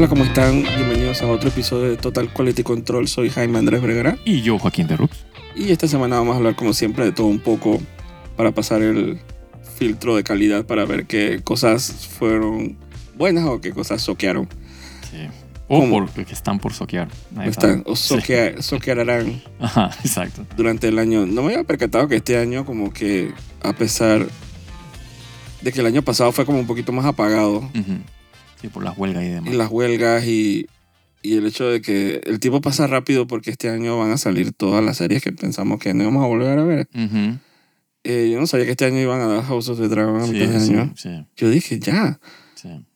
Hola, ¿cómo están? Bienvenidos a otro episodio de Total Quality Control. Soy Jaime Andrés Bregara Y yo, Joaquín de Rux. y esta semana vamos a hablar como siempre de todo un poco para pasar el filtro de calidad para ver qué cosas fueron buenas o qué cosas soquearon. Sí. O ¿Cómo? por, que están por soquear. Están, o soquea- soquearán Ajá, exacto. durante el año. No me había percatado que este año como que a pesar de que el año pasado fue como un poquito más apagado Ujú. Sí, por las huelgas y demás. y las huelgas y, y el hecho de que el tiempo pasa rápido porque este año van a salir todas las series que pensamos que no íbamos a volver a ver. Ujú. Eh, yo no sabía que este año iban a dar House of the Dragon Sí, sí, año. sí, Yo dije, ya.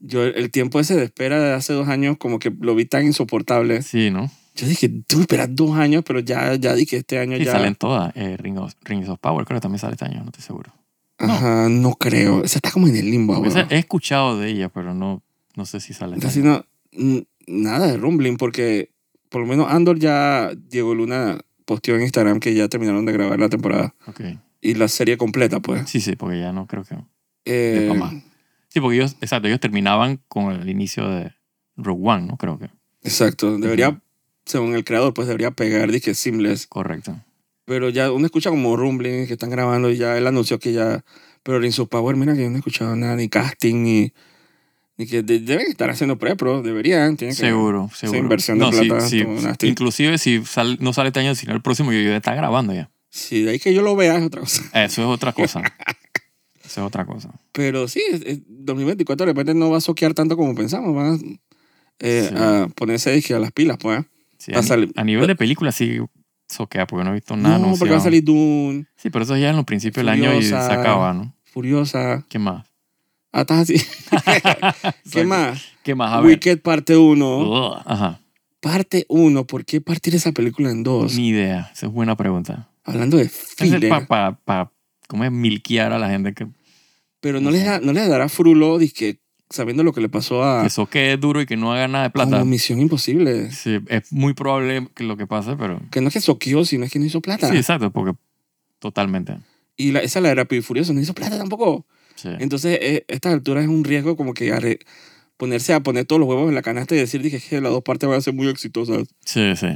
Yo el, tiempo ese de espera de hace dos años como que lo vi tan insoportable. Sí, ¿no? Yo dije, tú esperas dos años, pero ya, ya dije este año ya. salen todas. Eh, Ring of- Rings of Power creo que también sale este año, no estoy seguro. Ajá, no creo. Esa está como en el limbo ahora. he escuchado de ella, pero no, no sé si sale Casi no, nada de rumbling porque por lo menos Andor ya, Diego Luna posteó en Instagram que ya terminaron de grabar la temporada Ok. y la serie completa, pues. Sí, sí, porque ya no creo que... Eh, más. Sí, porque ellos, exacto, ellos terminaban con el inicio de Rogue One, ¿no? Creo que. exacto. Debería, según el creador, pues debería pegar, dije, seamless. Correcto. Pero ya uno escucha como rumbling que están grabando y ya él anunció que ya... Pero en su Power, mira que yo no he escuchado nada, ni casting, ni... Ni que de- deben estar haciendo pre-pro, deberían. Tienen que, Seguro, seguro. inversión de no, plata, nasty. inclusive si sal- no sale este año, sino el próximo, yo ya está grabando ya. Sí, de ahí que yo lo vea es otra cosa. Eso es otra cosa. Eso es otra cosa. Pero sí, es- es- 2024 de repente no va a soquear tanto como pensamos. Van a, eh, Sí. a ponerse dije, a las pilas, pues. Sí, Va a, a salir- a nivel de película sí soquea, porque no he visto nada no, anunciado. porque va a salir Dune, Sí, pero eso ya en los principios del año y se acaba, ¿no? Furiosa. ¿Qué más? Ah, estás así. ¿Qué más? ¿Qué más? A ver. Wicked parte 1. Ugh, Ajá. Parte 1. ¿Por qué partir esa película en dos? Ni idea. Esa es buena pregunta. Hablando de Es filler. para pa, pa- ¿cómo es? milquear a la gente que, Pero no les, da- no les dará frulo, dizque, sabiendo lo que le pasó a que soquee duro y que no haga nada de plata. como Misión Imposible. Sí, es muy probable que lo que pase, pero... Que no es que soqueó, sino es que no hizo plata. Sí, exacto, porque totalmente. Y la, esa la y Furioso no hizo plata tampoco. Sí. Entonces, eh, a estas alturas es un riesgo como que arre- ponerse a poner todos los huevos en la canasta y decir dije, que las dos partes van a ser muy exitosas. Sí, sí.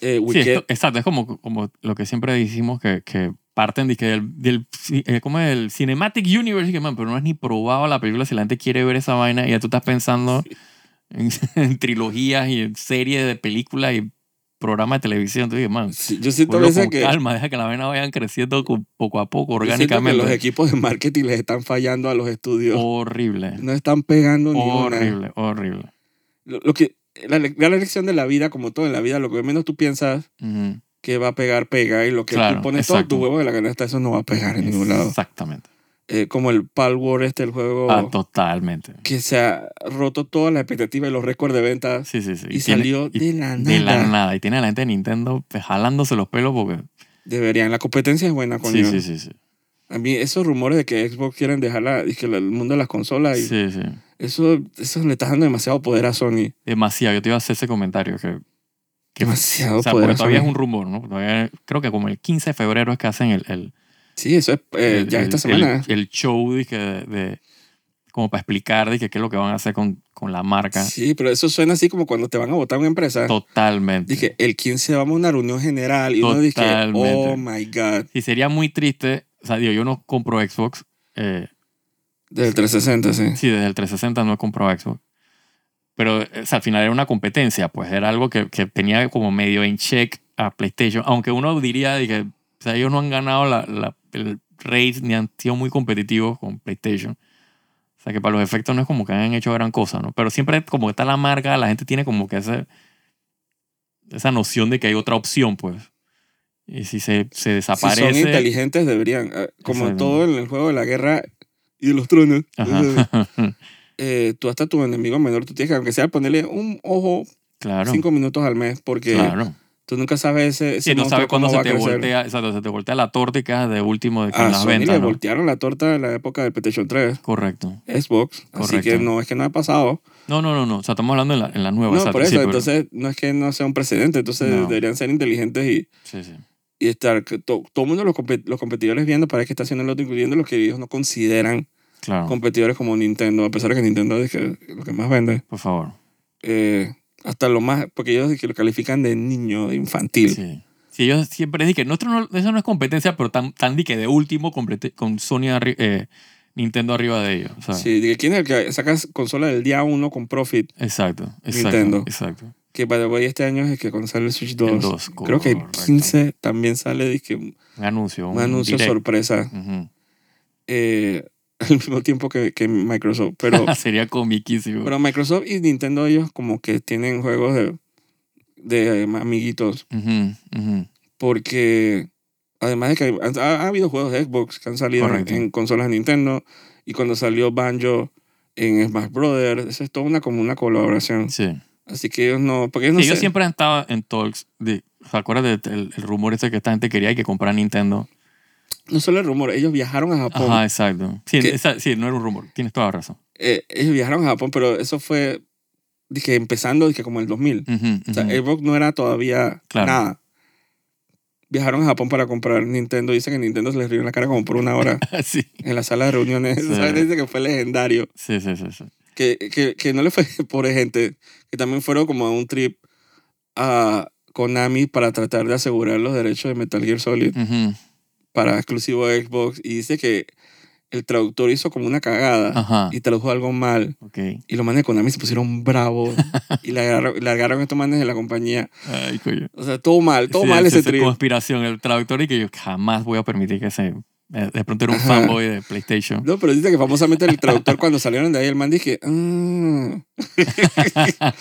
Eh, Sí, Wicked, esto- exacto, es como, como lo que siempre decimos que, que parten de que del, del eh, ¿cómo es? el Cinematic Universe, que, man, pero no es ni probado la película si la gente quiere ver esa vaina y ya tú estás pensando en, en trilogías y en series de películas y programas de televisión. Entonces, dije, man, sí, yo siento a veces con que, calma, deja que la vaina vayan creciendo poco a poco, siento que orgánicamente. los equipos de marketing les están fallando a los estudios. Horrible, No están pegando ni una. horrible, horrible. Lo, lo que, la, la lección de la vida, como todo en la vida, lo que menos tú piensas Ujú. que va a pegar, pega. Y lo que Claro, tú pones todos exacto. tus huevos en la canasta, eso no va a pegar en ningún lado. Exactamente. Eh, como el Pal War, este, el juego Ah, totalmente. que se ha roto todas las expectativas y los récords de ventas. Sí, sí, sí. Y, tiene- salió y- de la nada. De la nada. Y tiene a la gente de Nintendo pues, jalándose los pelos porque... Deberían. La competencia es buena, coño. Sí, sí, sí, sí. A mí esos rumores de que Xbox quieren dejar la, la- el mundo de las consolas, y Sí, sí. eso, eso le está dando demasiado poder a Sony. Demasiado. Yo te iba a hacer ese comentario que... que Demasiado o sea, poder porque a todavía es un rumor, ¿no? Todavía- creo que como el 15 de febrero es que hacen el... el, Sí, eso es eh, el- ya el- esta semana. El, el show dije, de, de- Como para explicar dije, qué es lo que van a hacer con, con la marca. Sí, pero eso suena así como cuando te van a votar una empresa. Totalmente. Dije, el 15 vamos a una reunión general y uno dice, Totalmente. oh my God, Y sería muy triste... O sea, digo, yo no compro Xbox. eh, del 360, sí. Sí, desde el 360 no he comprado Xbox. Pero o sea, al final era una competencia, pues era algo que, que tenía como medio en check a PlayStation. Aunque uno diría de que o sea, ellos no han ganado la, la- el race ni han sido muy competitivos con PlayStation. O sea que para los efectos no es como que hayan hecho gran cosa, ¿no? Pero siempre como está la marca, la gente tiene como que ese, esa noción de que hay otra opción, pues. Y si se, se Si desaparece... son inteligentes deberían, eh, como todo en el juego de la guerra y de los tronos. Eh, tú hasta tu enemigo menor, tú tienes que, aunque sea, ponerle un ojo claro. cinco minutos al mes, porque Claro. Tú nunca sabes ese, ese Sí, no sabes cuándo se te voltea, exacto, se te voltea la torta y quedas de último de que A en las Sony le voltearon la torta en la época del PlayStation 3, Correcto. Xbox, así Correcto. que no es que no ha pasado. No, no, no, no. O sea, estamos hablando en la, en la nueva. No, exacto, por eso, sí, pero- entonces no es que no sea un precedente, entonces No. deberían ser inteligentes y, Sí, sí. y estar, to- todo el mundo, los, los competidores viendo para qué está haciendo el otro, incluyendo los que ellos no consideran Claro. competidores como Nintendo, a pesar de que Nintendo es que- lo que más vende. Por favor. eh, hasta lo más, porque ellos que lo califican de niño, de infantil. Sí. Sí, ellos siempre dicen que nuestro no, eso no es competencia, pero tan, tan di que de último con Sony arri- eh, Nintendo arriba de ellos. Sí, de que quién es el que saca consola del día uno con profit. Exacto, exacto. Nintendo. Exacto. Que the way, este año es que cuando sale el Switch 2. El 2, creo que el correcto. 15 también sale dizque, un Un anuncio. Un, anuncio direct. sorpresa. Ujú. eh, al mismo tiempo que, que Microsoft. Pero, Sería comiquísimo. pero Microsoft y Nintendo, ellos como que tienen juegos de, de amiguitos. Porque además de que ha, ha habido juegos de Xbox que han salido en, consolas de Nintendo. Y cuando salió Banjo en Smash Brothers, eso es toda una, como una colaboración. Sí. Así que ellos no. Porque ellos no Sí, ellos sé- siempre han estado en talks. De, ¿Se acuerdas del el rumor ese que esta gente quería que comprara Nintendo? No solo el rumor, ellos viajaron a Japón. Ajá, exacto. Sí, ¿Qué? esa- sí, no era un rumor. Tienes toda la razón. Eh, ellos viajaron a Japón, pero eso fue, dije, empezando, dije, como el 2000. Ujú, O sea. Xbox no era todavía Claro. nada. Viajaron a Japón para comprar Nintendo. Dice que Nintendo se les rió en la cara como por una hora sí. en la sala de reuniones. Sí. ¿Sabes? Dice que fue legendario. Sí, sí, sí, sí. Que, que, que no le fue por gente, que también fueron como a un trip a Konami para tratar de asegurar los derechos de Metal Gear Solid Ujú. Para exclusivo de Xbox. Y dice que el traductor hizo como una cagada Ajá. y tradujo algo mal. Ok. Y los manes de Konami se pusieron bravos y largaron, largaron estos manes de la compañía. Ay, coño. O sea, todo mal, todo Sí, mal ese esa trip. conspiración. El traductor y que yo jamás voy a permitir que se... eh, De pronto era un Ajá. fanboy de PlayStation. No, pero dice que famosamente el traductor cuando salieron de ahí, el man dije, ah.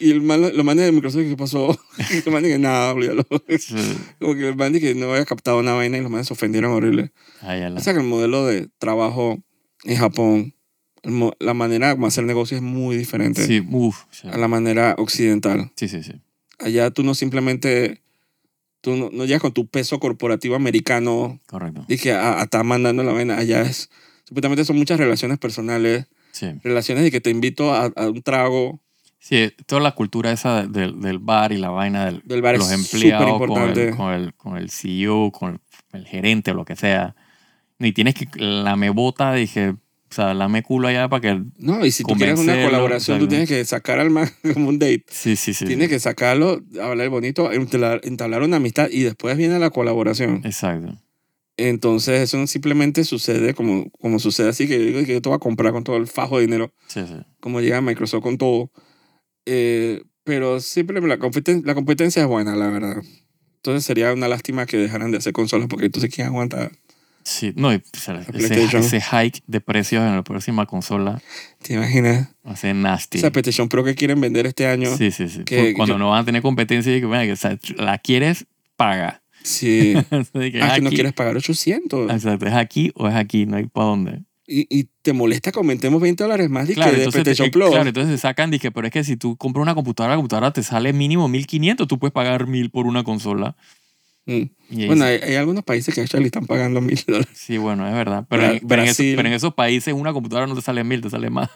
y el man, los manes de Microsoft, ¿qué pasó? Y el man dije, nada, olvídalo. Sí. Como que el man dije, no había captado una vaina y los manes se ofendieron horrible. Ay. O sea que el modelo de trabajo en Japón, la manera como hacer negocio es muy diferente Sí, uff. Sí. a la manera occidental. sí, sí, sí. Allá tú no simplemente, tú no, no llegas con tu peso corporativo americano Correcto. Dije, a, a estar mandando la vaina. Allá es, supuestamente son muchas relaciones personales, Sí. relaciones de que te invito a, a un trago. Sí, toda la cultura esa de- del, del bar y la vaina del, Del bar los es empleados con el, con, el, con el CEO, con el, el gerente o lo que sea. Y tienes que, la me bota, dije, sea, lame culo allá para que... No, y si tú quieres una colaboración, tú tienes que sacar al man como un date. Sí, sí, sí. Tienes que sacarlo, hablar bonito, entablar, entablar una amistad y después viene la colaboración. Exacto. Entonces, eso no simplemente sucede como, como sucede así, que yo digo que yo te voy a comprar con todo el fajo de dinero, Sí, sí. como llega Microsoft con todo. Eh, pero simplemente la, competen- la competencia es buena, la verdad. Entonces sería una lástima que dejaran de hacer consolas porque entonces ¿quién aguanta? Sí, no, y, o sea, ese, ese hike de precios en la próxima consola ¿Te imaginas? va a ser nasty. Esa PlayStation Pro que quieren vender este año. Sí, sí, sí. que- Cuando yo- no van a tener competencia y que, que, o sea, la quieres, paga. Sí. Que Ah, que no aquí. quieres pagar 800. Exacto, es aquí o es aquí, no hay para dónde. Y, y te molesta que aumentemos 20 dólares más Claro, que de PlayStation eh, Plus. claro, entonces se sacan, dije, pero es que si tú compras una computadora, la computadora te sale mínimo 1500, tú puedes pagar 1000 por una consola. Mm. Y Bueno, hay, hay algunos países que actually están pagando mil dólares. sí, bueno, es verdad. Pero, Bra- en, pero, en esos, pero en esos países una computadora no te sale 1000, te sale más.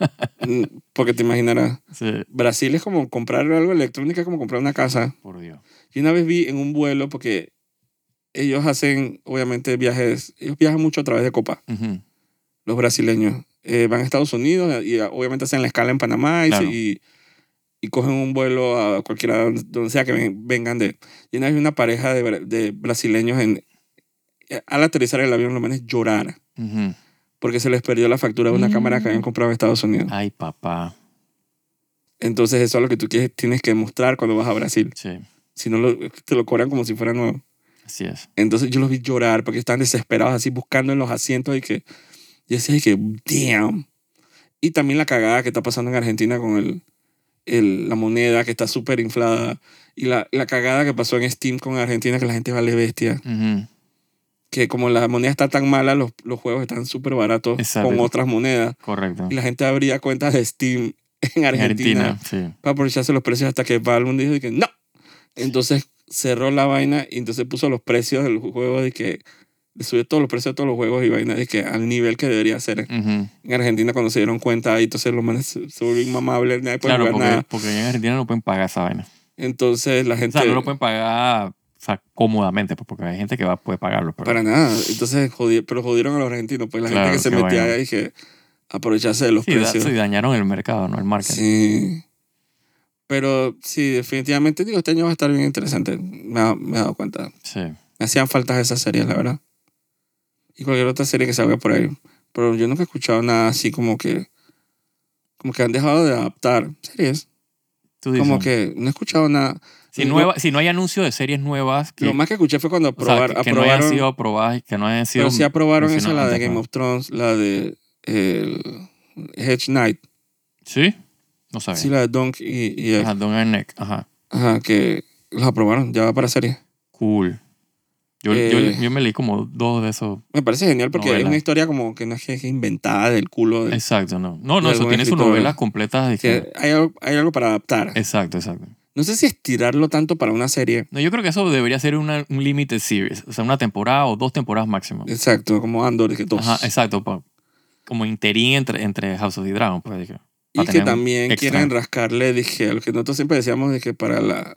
Mm, Porque te imaginarás. Sí, Brasil es como comprar algo electrónico, es como comprar una casa. por Dios. Y una vez vi en un vuelo, porque ellos hacen, obviamente, viajes, ellos viajan mucho a través de Copa, Ujú, los brasileños. Eh, van a Estados Unidos y obviamente hacen la escala en Panamá y, se- Claro. y, y cogen un vuelo a cualquiera, donde- sea que ven- vengan de. Y una vez una pareja de, de brasileños en, al aterrizar el avión, lo manes llorar ujú. porque se les perdió la factura de una Mm. cámara que habían comprado en Estados Unidos. Ay, papá. Entonces eso es lo que tú tienes que mostrar cuando vas a Brasil. Sí, Si no, lo- te lo cobran como si fuera nuevo. así es. Entonces yo los vi llorar porque estaban desesperados así buscando en los asientos y que yo decía que damn. Y también la cagada que está pasando en Argentina con el, el, la moneda que está súper inflada y la, la cagada que pasó en Steam con Argentina que la gente vale bestia. Ujú. Que como la moneda está tan mala, los, los juegos están súper baratos Exacto. con otras monedas. Correcto. Y la gente abría cuentas de Steam en En Argentina, Argentina, sí. para aprovecharse los precios hasta que Valve dijo que no. Entonces cerró la vaina y entonces puso los precios del juego de que subió todos los precios de todos los juegos y vaina de que al nivel que debería ser en Argentina cuando se dieron cuenta y entonces los manes se se volvió inmamable nadie puede Claro, jugar porque, nada porque en Argentina no pueden pagar esa vaina. entonces la O gente sea, no lo pueden pagar o sea, cómodamente, pues, porque hay gente que va, puede pagarlo. Pero, para nada entonces jodi- pero jodieron a los argentinos pues la Claro, gente que se metía ahí que aprovecharse de los sí, da- precios sí, dañaron el mercado, ¿no? El marketing. sí Pero sí, definitivamente digo, este año va a estar bien interesante. Me, ha- me he dado cuenta. Sí. Me hacían falta esas series, la verdad. Y cualquier otra serie que salga por ahí. Pero yo nunca he escuchado nada así como que. Como que han dejado de adaptar series. Tú dices, Como que no he escuchado nada. si, lo- nueva, si no hay anuncio de series nuevas que, Lo más que escuché fue cuando o sea, aprobar, que, que no hayan aprobaron. sido aprobadas y que no hayan sido... pero sí aprobaron esa, la de Game ¿no? of Thrones, la de. El, Hedge Knight. ¿Sí? No sabía. Sí, la de Dunk y. y Ajá, Don't Earn Neck. Ajá. ajá, que los aprobaron. Ya va para serie. Cool. Yo, Eh, yo, yo me leí como dos de esos. Me parece genial porque es Novela. una historia como que no es que es inventada del culo. de- Exacto, no. No, no, eso tiene sus novelas completas. De que- hay algo, hay algo para adaptar. Exacto, exacto. No sé si estirarlo tanto para una serie. No, yo creo que eso debería ser una, un limited series. O sea, una temporada o dos temporadas máximo. Exacto, como Andor, que dos. Ajá, exacto. pa- como interín entre, entre House of the Dragon. Pues, que- y que también quieren rascarle, dije, a lo que nosotros siempre decíamos de que para la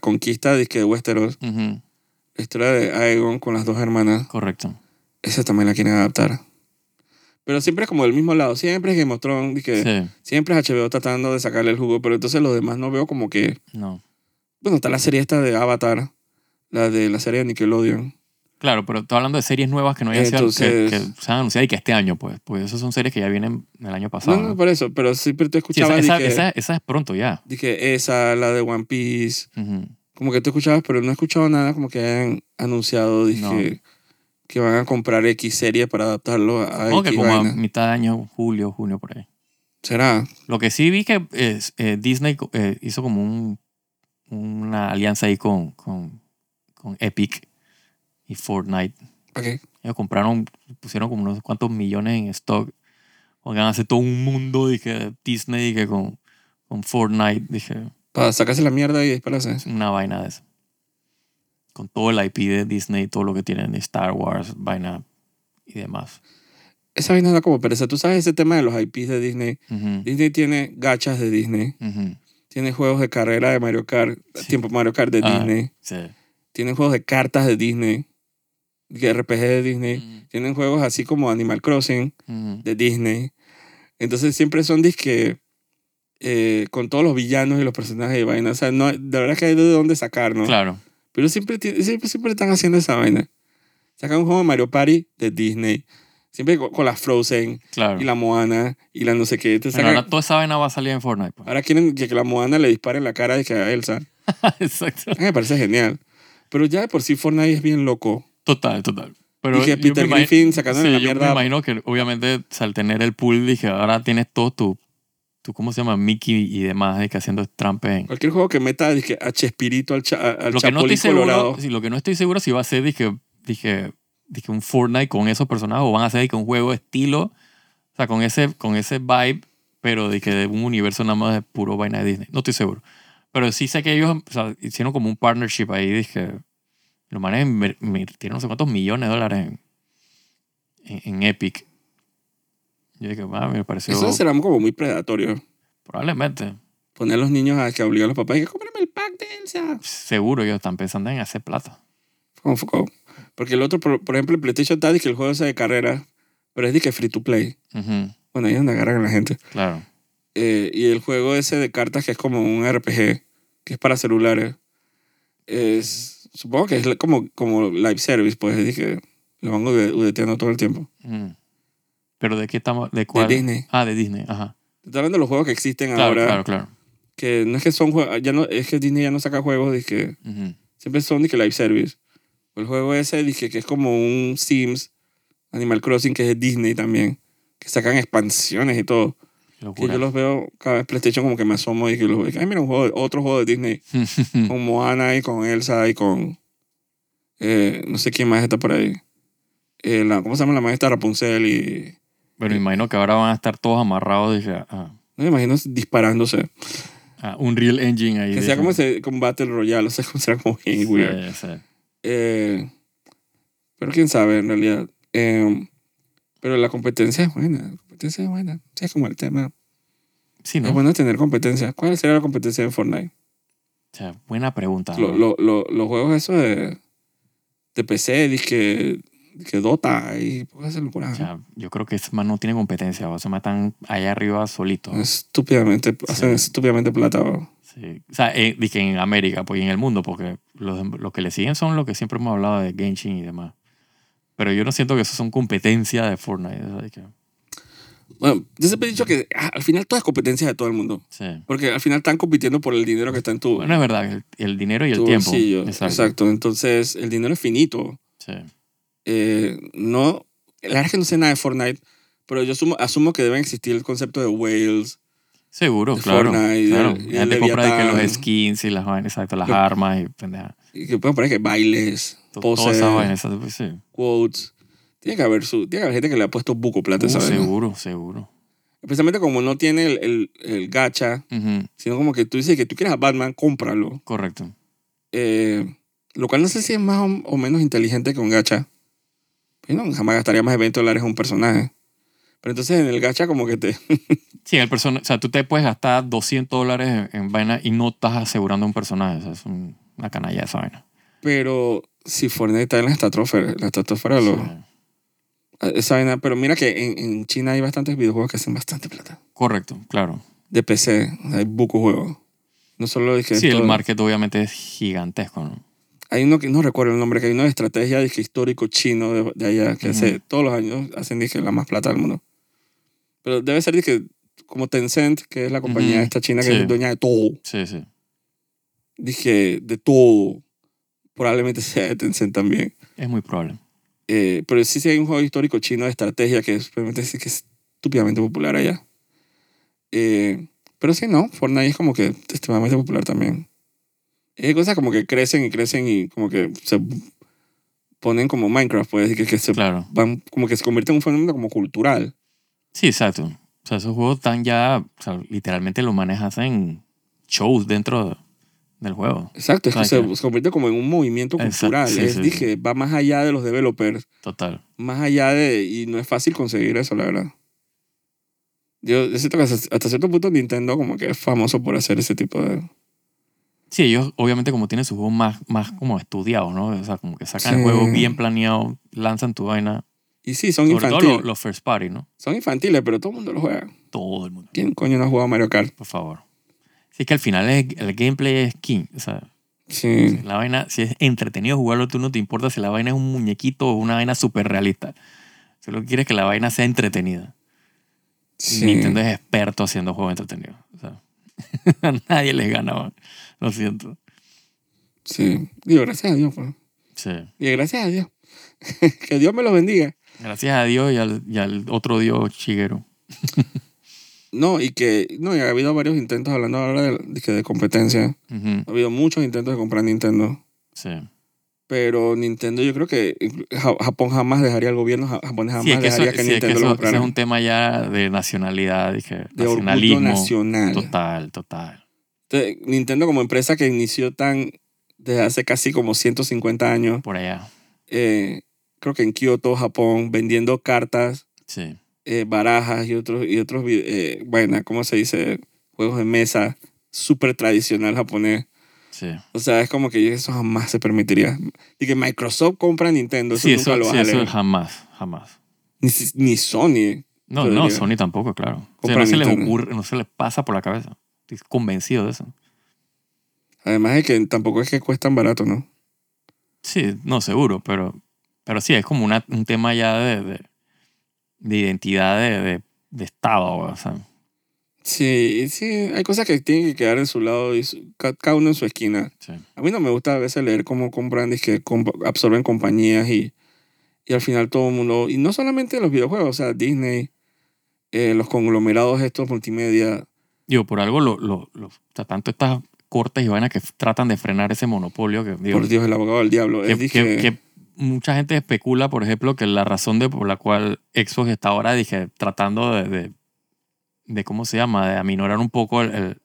conquista dije, de Westeros, Ujú, la historia de Aegon con las dos hermanas, correcto. esa también la quieren adaptar. Pero siempre es como del mismo lado. Siempre es Game of Thrones, dije, Sí, siempre es HBO tratando de sacarle el jugo, pero entonces los demás no veo como que... no. Bueno, está la serie esta de Avatar, la de la serie de Nickelodeon. Claro, pero estoy hablando de series nuevas que no hayan sido que, Entonces- que se han anunciado y que este año, pues. Pues esas son series que ya vienen del año pasado. No, no, ¿no? por eso, pero siempre te Sí, escuchaba esa, esa, dije, esa- esa es pronto ya. dije, esa, la de One Piece, Ujú. Como que tú escuchabas, pero no he escuchado nada como que hayan anunciado, dije, No. que van a comprar X serie para adaptarlo a Supongo que X como a mitad de año, julio, junio, por ahí. ¿Será? Lo que sí vi que eh, Disney eh, hizo como un, una alianza ahí con, con, con Epic y Fortnite. ¿Para qué? Ellos compraron, pusieron como unos cuantos millones en stock. A hacer todo un mundo dije, Disney dije, con, con Fortnite. Dije, Para sacarse la mierda y dispararse. una vaina de eso. Con todo el IP de Disney, todo lo que tienen de Star Wars, vaina y demás. Esa vaina da como pereza. Tú sabes ese tema de los IPs de Disney. Disney tiene gachas de Disney. Tiene juegos de carrera de Mario Kart. Sí. Tiempo Mario Kart de Ah. Disney. Sí. Tienen juegos de cartas de Disney. De RPG de Disney. Tienen juegos así como Animal Crossing de Disney. Entonces siempre son disque eh, con todos los villanos y los personajes de vaina. O sea, no, de verdad que hay de dónde sacar, ¿no? Claro. Pero siempre, siempre, siempre están haciendo esa vaina. Sacan un juego de Mario Party de Disney. Siempre con, con la Frozen Claro. y la Moana y la no sé qué. Bueno, sacan- ahora toda esa vaina va a salir en Fortnite. pues. ahora quieren que, que la Moana le dispare en la cara de que a Elsa. Exacto. A mí me parece genial. Pero ya de por sí Fortnite es bien loco. Total, total. Pero Dije, yo me Peter Griffin sacándole sí, la yo me mierda. imagino que obviamente al tener el pool, dije, ahora tienes todo tu, tu ¿cómo se llama? Mickey y demás, de que haciendo trampa en... Cualquier juego que meta dije, a Chespirito, al, cha- al Lo que, no estoy seguro, sí, lo que no estoy seguro si va a ser, dije, dije, dije un Fortnite con esos personajes o van a ser dije, un juego estilo, o sea, con ese, con ese vibe, pero dije, de un universo nada más de puro vaina de Disney. No estoy seguro. Pero sí sé que ellos o sea, hicieron como un partnership ahí, dije, los manes invirtieron no sé cuántos millones de dólares en, en, en Epic. Yo dije, ah, me pareció Eso será como muy predatorio. probablemente, Poner a los niños a que obligar a los papás y que cómprame el pack de Elsa. seguro ellos están pensando en hacer plata. Porque el otro, por, por ejemplo, el PlayStation está que el juego ese de carrera, pero es de que free to play. Ujú, Bueno, ahí es donde agarran a la gente. claro. Eh, y el juego ese de cartas que es como un RPG, que es para celulares, es, supongo que es como, como live service, pues es de que lo van ude- udeteando todo el tiempo. Mm. ¿Pero de qué estamos? ¿De cuál? Disney. Ah, de Disney, ajá. Estoy hablando de los juegos que existen Claro, ahora, claro, claro. que no es que son juegos, ya no, es que Disney ya no saca juegos, de que siempre son de que live service. El juego ese dije que es como un Sims, Animal Crossing, que es de Disney también, que sacan expansiones y todo. Que yo los veo cada vez PlayStation como que me asomo y que los veo. Ay, mira, un juego, de- otro juego de Disney. con Moana y con Elsa y con. eh, no sé quién más está por ahí. Eh, la, ¿Cómo se llama la maestra Rapunzel? Y. Bueno, me imagino que ahora van a estar todos amarrados dije, a, No me imagino disparándose. a un Real Engine ahí. Que dije. sea como ese con Battle Royale. O sea, como será como bien weird. Sí, sí. Eh, pero quién sabe, en realidad. Eh, pero la competencia es buena. La competencia es buena. Sí, es como el tema. Sí, ¿no? Es bueno tener competencia. ¿Cuál sería la competencia en Fortnite? O sea, buena pregunta. Lo- ¿no? lo- lo- los juegos esos de, de PC, dizque que Dota y puede hacer locura. O sea, yo creo que ese man no tiene competencia. O sea, man están allá arriba solitos. Estúpidamente, hacen estúpidamente plata. bro. Sí. O sea, eh, dije en América pues, y en el mundo, porque los, los que le siguen son los que siempre hemos hablado de Genshin y demás. Pero yo no siento que eso son competencia de Fortnite. o que- Bueno, yo siempre he dicho que ah, al final todo es competencia de todo el mundo. sí. Porque al final están compitiendo por el dinero que está en tu, Bueno, es verdad, el, el dinero y el tiempo. bolsillo. Exacto. Entonces, el dinero es finito. Sí. Eh, no, la verdad es que no sé nada de Fortnite, pero yo asumo, asumo que deben existir el concepto de whales. Seguro, De claro. Fortnite claro. y La gente el compra de que los skins y las vainas, exacto, las armas y pendeja. Y que pueden poner que bailes, poses, pues sí. quotes. Tiene que haber su, tiene que haber gente que le ha puesto buco plata, Uh, ¿sabes? seguro, seguro. Especialmente como no tiene el, el, el gacha, sino como que tú dices que tú quieres a Batman, cómpralo. Correcto. Eh, lo cual no sé si es más o, o menos inteligente que un gacha. Pero no, jamás gastaría más de 20 dólares en un personaje. Pero entonces en el gacha como que te... Sí, el persona, o sea, tú te puedes gastar 200 dólares en, en vaina y no estás asegurando un personaje. O sea, es un- una canalla esa vaina. Pero si Fortnite está en la estratosfera, la estratosfera de los- Sí. esa vaina. Pero mira que en, en China hay bastantes videojuegos que hacen bastante plata. Correcto, claro. De PC, hay buco juegos. No solo dije Sí, el todo- market obviamente es gigantesco, ¿no? Hay uno que no recuerdo el nombre, que hay una estrategia dije, histórico chino de, de allá que hace Ujú. todos los años hacen dije, la más plata del mundo. Pero debe ser dije, como Tencent, que es la compañía Ujú. esta china que Sí. es dueña de todo. Sí, sí. Dije, de todo. Probablemente sea de Tencent también. Es muy probable. Eh, pero sí, sí hay un juego histórico chino de estrategia que es, probablemente sí que es estúpidamente popular allá. Eh, pero sí, no, Fortnite es como que extremadamente popular también. Hay cosas como que crecen y crecen y como que se ponen como Minecraft, puede decir que, que se Claro. van, como que se convierte en un fenómeno como cultural. Sí, exacto. O sea, esos juegos están ya, o sea, literalmente los manes hacen shows dentro de- del juego. Exacto, es que se, convierte como en un movimiento Exacto, cultural. sí, es, sí, dije, va más allá de los developers, Total. más allá de... Y no es fácil conseguir eso, la verdad. Yo, yo siento que hasta, hasta cierto punto Nintendo como que es famoso por hacer ese tipo de... Sí, ellos obviamente como tienen sus juegos más, más como estudiados, ¿no? O sea, como que sacan el Sí. juego bien planeado, lanzan tu vaina. Y sí, son Sobre todo infantiles. los, los first party, ¿no? Son infantiles, pero todo el mundo lo juega. Todo el mundo, ¿Quién coño no ha jugado Mario Kart? por favor. Sí, que al final es- el gameplay es king. O sea, Sí. la vaina, si es entretenido jugarlo, tú no te importa si la vaina es un muñequito o una vaina súper realista. Solo quieres que la vaina sea entretenida. sí. Nintendo es experto haciendo juegos entretenidos. O sea, a nadie les gana, man. Lo siento. Sí. Digo, gracias a Dios. Pues. Sí. Digo, gracias a Dios. que Dios me los bendiga. Gracias a Dios y al, y al otro Dios Chiguero. No, y que no, y ha habido varios intentos hablando ahora de, de, de competencia. Ha habido muchos intentos de comprar Nintendo. Sí. Pero Nintendo, yo creo que Ja- Japón jamás dejaría el gobierno ja- japonés jamás Sí, es que, eso, dejaría que sí, es que Nintendo lo ese comprara. es un tema ya de nacionalidad, dije, de orgullo nacionalismo. nacional. Total, total. Entonces, Nintendo como empresa que inició tan desde hace casi como 150 años, Por allá. eh, creo que en Kioto, Japón, vendiendo cartas, Sí. eh, barajas y otros, y otros vi- eh, bueno, ¿cómo se dice? Juegos de mesa, súper tradicional japonés. Sí. O sea, es como que eso jamás se permitiría. Y que Microsoft compra Nintendo, eso Sí, nunca eso, lo sí, a eso jamás, jamás. Ni, ni Sony. No, no, Sony tampoco, claro. O sea, no se les ocurre, no se les pasa por la cabeza. Estoy convencido de eso. Además de que tampoco es que cuestan barato, ¿no? Sí, no, seguro, pero, pero sí, es como una, un tema ya de, de, de identidad de, de, de Estado, o sea. Sí, sí, hay cosas que tienen que quedar en su lado y su- cada uno en su esquina. Sí. A mí no me gusta a veces leer cómo compran y que absorben compañías y, y al final todo el mundo, y no solamente los videojuegos, o sea, Disney, eh, los conglomerados estos multimedia, Digo, por algo, lo, lo, lo- o sea, tanto estas cortes y vainas que tratan de frenar ese monopolio que, digo, por Dios, el abogado del diablo. que, es, dije, que- que mucha gente especula, por ejemplo, que la razón de, por la cual Xbox está ahora, dije, tratando de, de, de ¿cómo se llama?, de aminorar un poco el, el,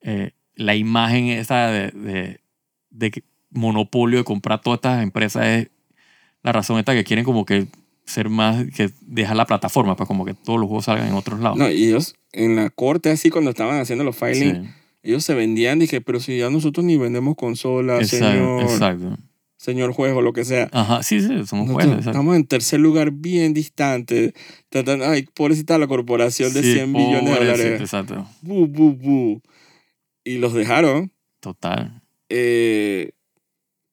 eh, la imagen esa de, de, monopolio de comprar todas estas empresas es la razón esta que quieren como que ser más, que dejar la plataforma, pues como que todos los juegos salgan en otros lados. no, y ellos en la corte así cuando estaban haciendo los filings, Sí. ellos se vendían, dije, pero si ya nosotros ni vendemos consolas, Exacto, señor. exacto. señor juez o lo que sea. Ajá, sí, sí, somos jueces. estamos en tercer lugar bien distante. Ay, pobrecita la corporación de Sí, 100 billones de dólares. Exacto, Bu, bu, bu. Y los dejaron. total. eh,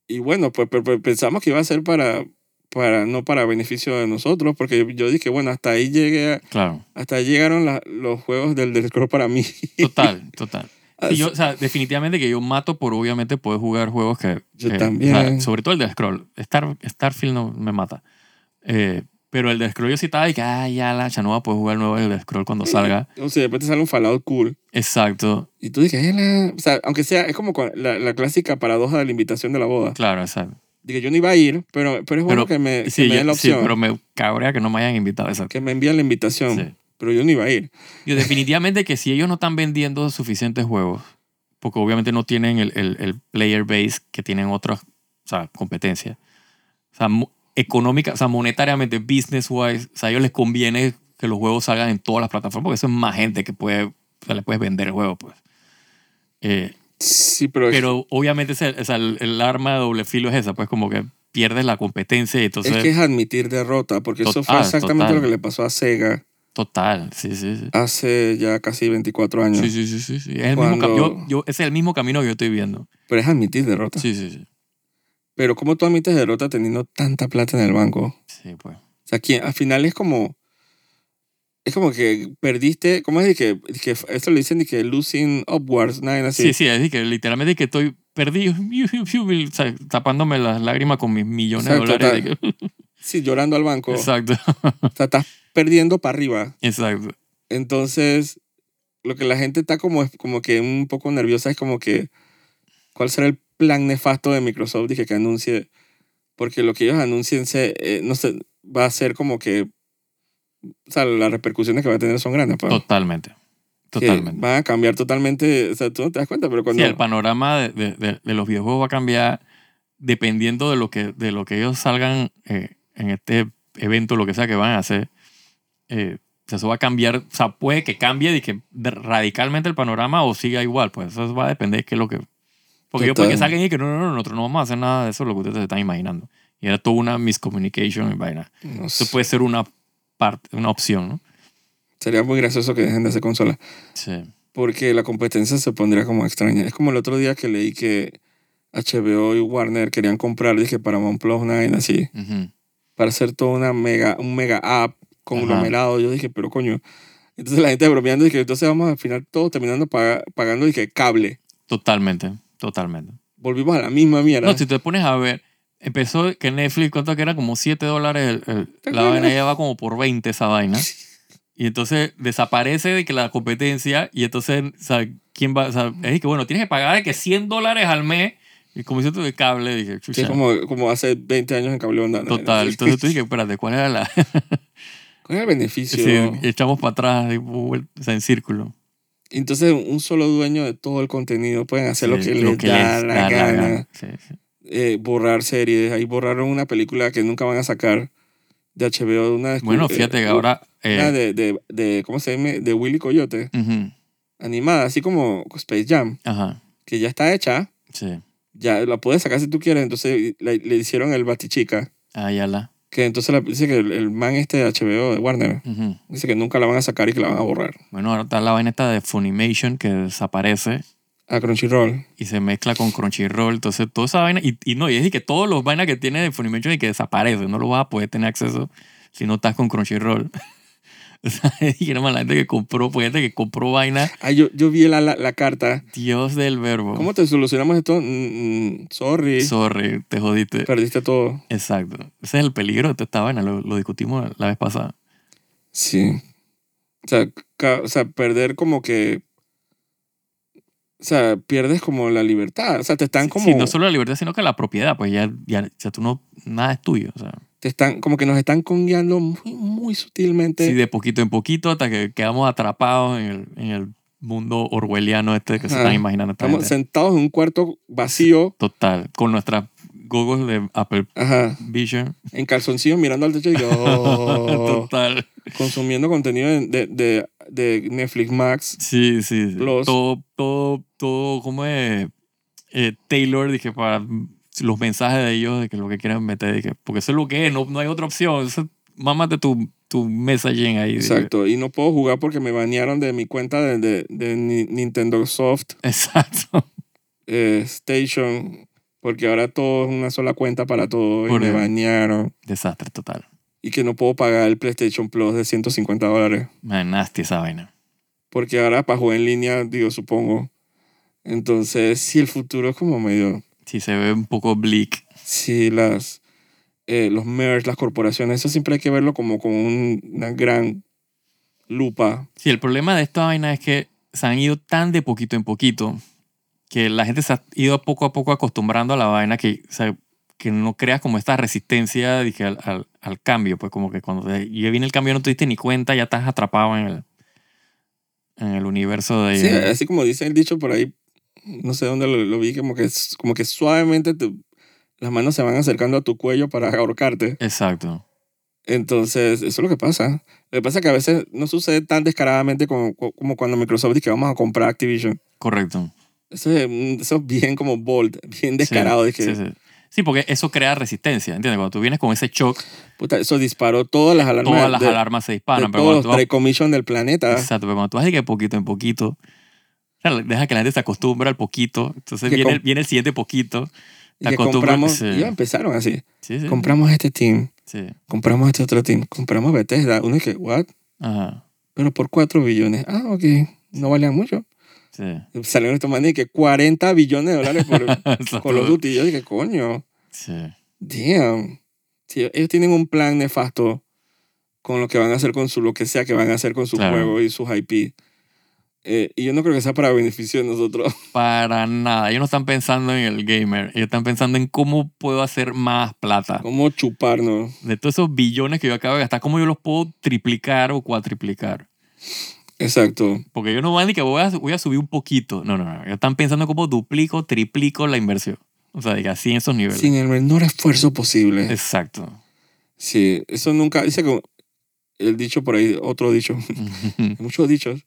y bueno, pues, pues, pues, pensamos que iba a ser para, para, no para beneficio de nosotros, porque yo dije, bueno, hasta ahí llegué, Claro, hasta ahí llegaron la- los juegos del del Scroll para mí. total, total. Sí, yo, o sea, definitivamente que yo mato por obviamente poder jugar juegos que... Yo que- también. o sea, sobre todo el de Scroll. Star, Starfield no me mata. Eh, pero el de Scroll yo sí estaba y que, ah, ya la chanova puede jugar nuevo el de Scroll cuando salga. O sea, de repente sale un Fallout cool. Exacto. Y tú dices, o sea, aunque sea, es como la, la clásica paradoja de la invitación de la boda. Claro, exacto. Dije, yo no iba a ir, pero, pero es bueno Pero- que me, que Sí, me yo- den la sí, opción. pero me cabrea que no me hayan invitado. Exacto. Que me envíen la invitación. Sí. Pero yo no iba a ir. Yo definitivamente que si ellos no están vendiendo suficientes juegos, porque obviamente no tienen el, el, el player base que tienen otras o sea, competencias, o sea, económica, o sea, monetariamente, business wise, o sea, a ellos les conviene que los juegos salgan en todas las plataformas, porque eso es más gente que puede, o sea, le puedes vender el juego, pues. Eh, Sí, pero, pero obviamente el, el arma de doble filo es esa, pues como que pierdes la competencia y entonces... es que es admitir derrota, porque eso fue exactamente total. lo que le pasó a Sega Total, sí, sí, sí. hace ya casi 24 años. Sí, sí, sí, sí, sí. Es el mismo yo, es el mismo camino que yo estoy viendo. Pero es admitir derrota. Sí, sí, sí. Pero ¿cómo tú admites derrota teniendo tanta plata en el banco? Sí, pues. O sea, ¿quién- al final es como... Es como que perdiste... ¿Cómo es? de que, de que esto le dicen de que losing upwards, nada así. Sí, sí, es decir, que literalmente que estoy perdido, tapándome las lágrimas con mis millones Exacto, de dólares. de que- Sí, llorando al banco. Exacto, O sea, estás perdiendo para arriba. exacto. Entonces, lo que la gente está como, es como que un poco nerviosa es como que, ¿cuál será el plan nefasto de Microsoft? Dije que anuncie, porque lo que ellos anuncien, se, eh, no sé, va a ser como que, o sea, las repercusiones que va a tener son grandes. pues, Totalmente. que Totalmente. Van a cambiar totalmente, o sea, tú no te das cuenta, pero Sí, cuando... el panorama de, de- de- de los videojuegos va a cambiar dependiendo de lo que, de lo que ellos salgan eh, en este evento, lo que sea que van a hacer. Eh, o sea, eso va a cambiar, o sea, puede que cambie y que radicalmente el panorama o siga igual, pues eso va a depender de qué es lo que... Porque yo Total. porque salgan y que no, no, no, nosotros no vamos a hacer nada de eso, lo que ustedes se están imaginando. Y era toda una miscommunication y vaina. Eso puede ser una parte, una opción, ¿no? sería muy gracioso que dejen de hacer consolas, Sí. porque la competencia se pondría como extraña. Es como el otro día que leí que HBO y Warner querían comprar, dije, para Plus una vaina así. Para hacer toda una mega, un mega app conglomerado. Yo dije, pero coño. Entonces la gente bromeando dije, entonces vamos al final todos terminando paga- pagando dije, cable. Totalmente, totalmente. Volvimos a la misma mierda. No, si te pones a ver, empezó que Netflix, ¿cuánto que era? Como 7 dólares el- el- ¿Te la vaina, ya va como por 20 esa vaina. Y entonces desaparece de que la competencia y entonces, o sea, ¿quién va? O sea, es que, bueno, tienes que pagar de que 100 dólares al mes y como hiciste de cable, dije, Sí, chucha. como, como hace 20 años en cable onda. ¿no? Total. Entonces tú dices, espérate, ¿cuál era la...? ¿Cuál es el beneficio? Sí, echamos para atrás, o sea, en círculo. Entonces un solo dueño de todo el contenido pueden hacer lo Sí, que les da la gana. Sí, sí. Eh, borrar series. Ahí borraron una película que nunca van a sacar de HBO. Una de- Bueno, eh, fíjate que ahora... Una eh, de, de, de, ¿cómo se llama? De Willy Coyote. Animada, así como Space Jam. Ajá, Que ya está hecha. sí. ya la puedes sacar si tú quieres. Entonces le, le hicieron el Batichica. Ah, ya la... Que entonces la- dice que el, el man este de HBO, de Warner, dice que nunca la van a sacar y que la van a borrar. Bueno, ahora está la vaina esta de Funimation que desaparece A Crunchyroll. y se mezcla con Crunchyroll. Entonces, toda esa vaina. Y, y no, y es que todos los vainas que tiene de Funimation y que desaparece. No lo vas a poder tener acceso si no estás con Crunchyroll. o sea, es decir, hermano, la gente que compró, pues gente que compró vaina. Ah, yo, yo vi la, la, la carta. Dios del verbo. ¿Cómo te solucionamos esto? Mm, mm, sorry. Sorry, te jodiste. Perdiste todo. Exacto. Ese es el peligro de toda esta vaina. Lo, lo discutimos la vez pasada. Sí. O sea, o sea, perder como que... O sea, pierdes como la libertad. O sea, te están como... Sí, no solo la libertad, sino que la propiedad. Pues ya, ya o sea, tú no, nada es tuyo. O sea, Te están, como que nos están conguiando muy, muy sutilmente. sí, de poquito en poquito hasta que quedamos atrapados en el, en el mundo orwelliano este que se Ajá. están imaginando. esta Estamos gente. sentados en un cuarto vacío. Total. Con nuestras goggles de Apple Ajá. Vision. En calzoncillos mirando al techo y oh, Total. consumiendo contenido de, de, de, Netflix Max. Sí, sí. sí. Los- Todo, todo, todo, ¿cómo es? Eh, Taylor, dije, para los mensajes de ellos de que lo que quieren meter, que- porque eso es lo que es, no, no hay otra opción. Eso, mámate tu, tu messaging ahí. Exacto. Y no puedo jugar porque me banearon de mi cuenta de, de, de Ni- Nintendo Soft Exacto. eh, Station. Porque ahora todo es una sola cuenta para todo. Y me banearon. Desastre total. Y que no puedo pagar el PlayStation Plus de 150 dólares. Man, nasty esa vaina. Porque ahora para jugar en línea, digo, supongo. Entonces, sí, el futuro es como medio... Sí, se ve un poco bleak. Sí, las, eh, los merge, las corporaciones, eso siempre hay que verlo como con un- una gran lupa. Sí, el problema de esta vaina es que se han ido tan de poquito en poquito que la gente se ha ido poco a poco acostumbrando a la vaina que, o sea, que no creas como esta resistencia dije, al, al, al cambio. Pues como que cuando ya viene el cambio no te diste ni cuenta, ya estás atrapado en el, en el universo de... Sí, así como dice el dicho por ahí, no sé dónde lo, lo vi, como que, como que suavemente te- las manos se van acercando a tu cuello para ahorcarte. Exacto. Entonces, eso es lo que pasa. Lo que pasa es que a veces no sucede tan descaradamente como, como cuando Microsoft dice que vamos a comprar Activision. Correcto. Eso es, eso es bien como bold, bien descarado. de que, Sí, sí. Sí, porque eso crea resistencia, ¿entiendes? Cuando tú vienes con ese shock, puta, eso disparó todas las alarmas. todas las de, alarmas se de disparan. Pero todos cuando los tú vas- trade commission del planeta. Exacto, pero cuando tú haces que poquito en poquito, o sea, deja que la gente se acostumbre al poquito, entonces viene, el- viene el siguiente poquito, Y que compramos, sí, ya empezaron así. sí, sí, Compramos este team, sí. compramos este otro team, compramos Bethesda. Uno es que, ¿what? Ajá, Pero por 4 billones. Ah, ok. No valían mucho. Sí. Salieron estos manes que 40 billones de dólares por. Call of Duty. Y yo dije, coño, Sí, damn. Sí, ellos tienen un plan nefasto con lo que van a hacer con su, lo que sea que van a hacer con su Claro. juego y sus IP. Eh, y yo no creo que sea para beneficio de nosotros. para nada. Ellos no están pensando en el gamer, ellos están pensando en cómo puedo hacer más plata. Cómo chuparnos. De todos esos billones que yo acabo de gastar, cómo yo los puedo triplicar o cuatriplicar. Exacto. Porque ellos no van ni que voy a, voy a subir un poquito. No, no, no. Ellos están pensando cómo duplico, triplico la inversión. O sea, diga, así en esos niveles. Sin el menor esfuerzo posible. Exacto. Sí, eso nunca, dice que el dicho por ahí, otro dicho, muchos dichos,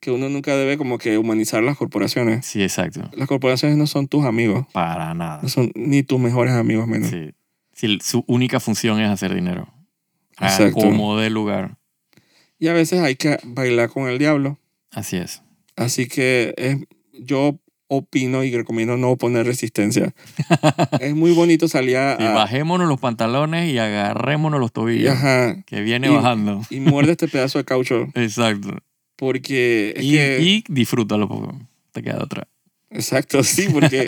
que uno nunca debe como que humanizar las corporaciones. Sí, exacto. Las corporaciones no son tus amigos, Para nada. no son ni tus mejores amigos menos. Sí. Sí, su única función es hacer dinero. Exacto. como de lugar. Y a veces hay que bailar con el diablo. Así es. Así que es- yo opino y recomiendo no poner resistencia. es muy bonito salir a... Y bajémonos los pantalones y agarrémonos los tobillos. ajá, Que viene Y- bajando. y muerde este pedazo de caucho Exacto. porque es Y, que... y disfrútalo poco. Te queda otra. Exacto, sí, porque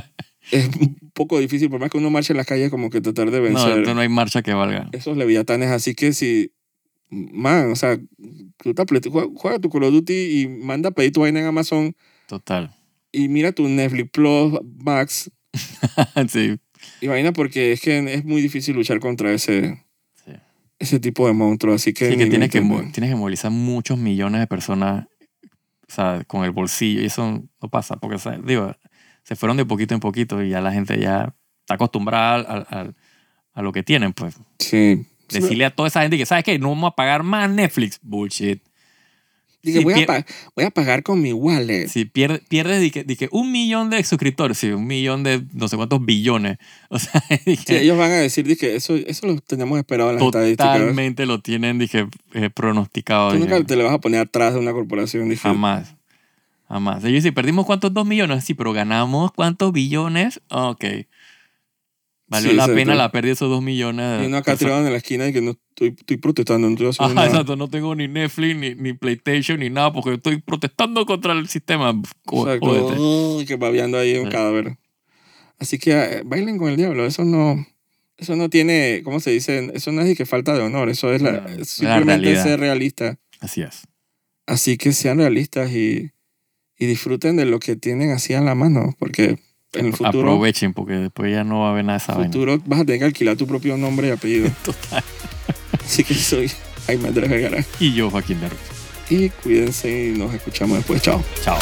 es un poco difícil, por más que uno marche en las calles, como que tratar de No, vencer entonces no hay marcha que valga. esos leviatanes. Así que si, man, o sea, tú apre- juega, juega tu Call of Duty y manda a pedir tu vaina en Amazon Total. y mira tu Netflix Plus Max sí. y vaina porque es que es muy difícil luchar contra ese, Sí. ese tipo de monstruo. Así que, Sí, que tienes que, tienes movilizar muchos millones de personas o sea, con el bolsillo y eso no pasa porque, o sea, digo, se fueron de poquito en poquito y ya la gente ya está acostumbrada al- al- a lo que tienen, pues. Sí. Decirle a toda esa gente que, ¿sabes qué? No vamos a pagar más Netflix. Bullshit. Dije, voy, a voy a pagar con mi wallet. Si pierdes, pierdes di que, di que un millón de suscriptores, sí, un millón de no sé cuántos billones. O sea, di Sí, que ellos van a decir que eso, eso lo tenemos esperado en las estadísticas. totalmente lo tienen, dije, eh, pronosticado. Tú dije. nunca te le vas a poner atrás de una corporación. Dije, Jamás. Jamás. Ellos dicen, perdimos cuántos dos millones, sí, pero ganamos cuántos billones. Ok. Valió Sí, la pena la pérdida de esos dos millones. Y Eso- tirado en la esquina y que no estoy, estoy protestando, no estoy Ajá, nada. exacto. No tengo ni Netflix, ni, ni PlayStation, ni nada, porque estoy protestando contra el sistema. Co- Exacto. que babeando ahí un Sí. cadáver. Así que eh, bailen con el diablo. Eso no, eso no tiene, ¿cómo se dice? Eso no es que falta de honor. Eso es, la, No, la simplemente realidad. ser realista. Así es. Así que sean realistas y, y disfruten de lo que tienen así a la mano. Porque en el futuro, Aprovechen, porque después ya no va a haber nada de esa vaina. futuro vas a tener que alquilar tu propio nombre y apellido. Total. Así que soy Jaime Andrés Vergara. Y yo, Joaquín Ruz. Y cuídense y nos escuchamos después. Chao. Chao.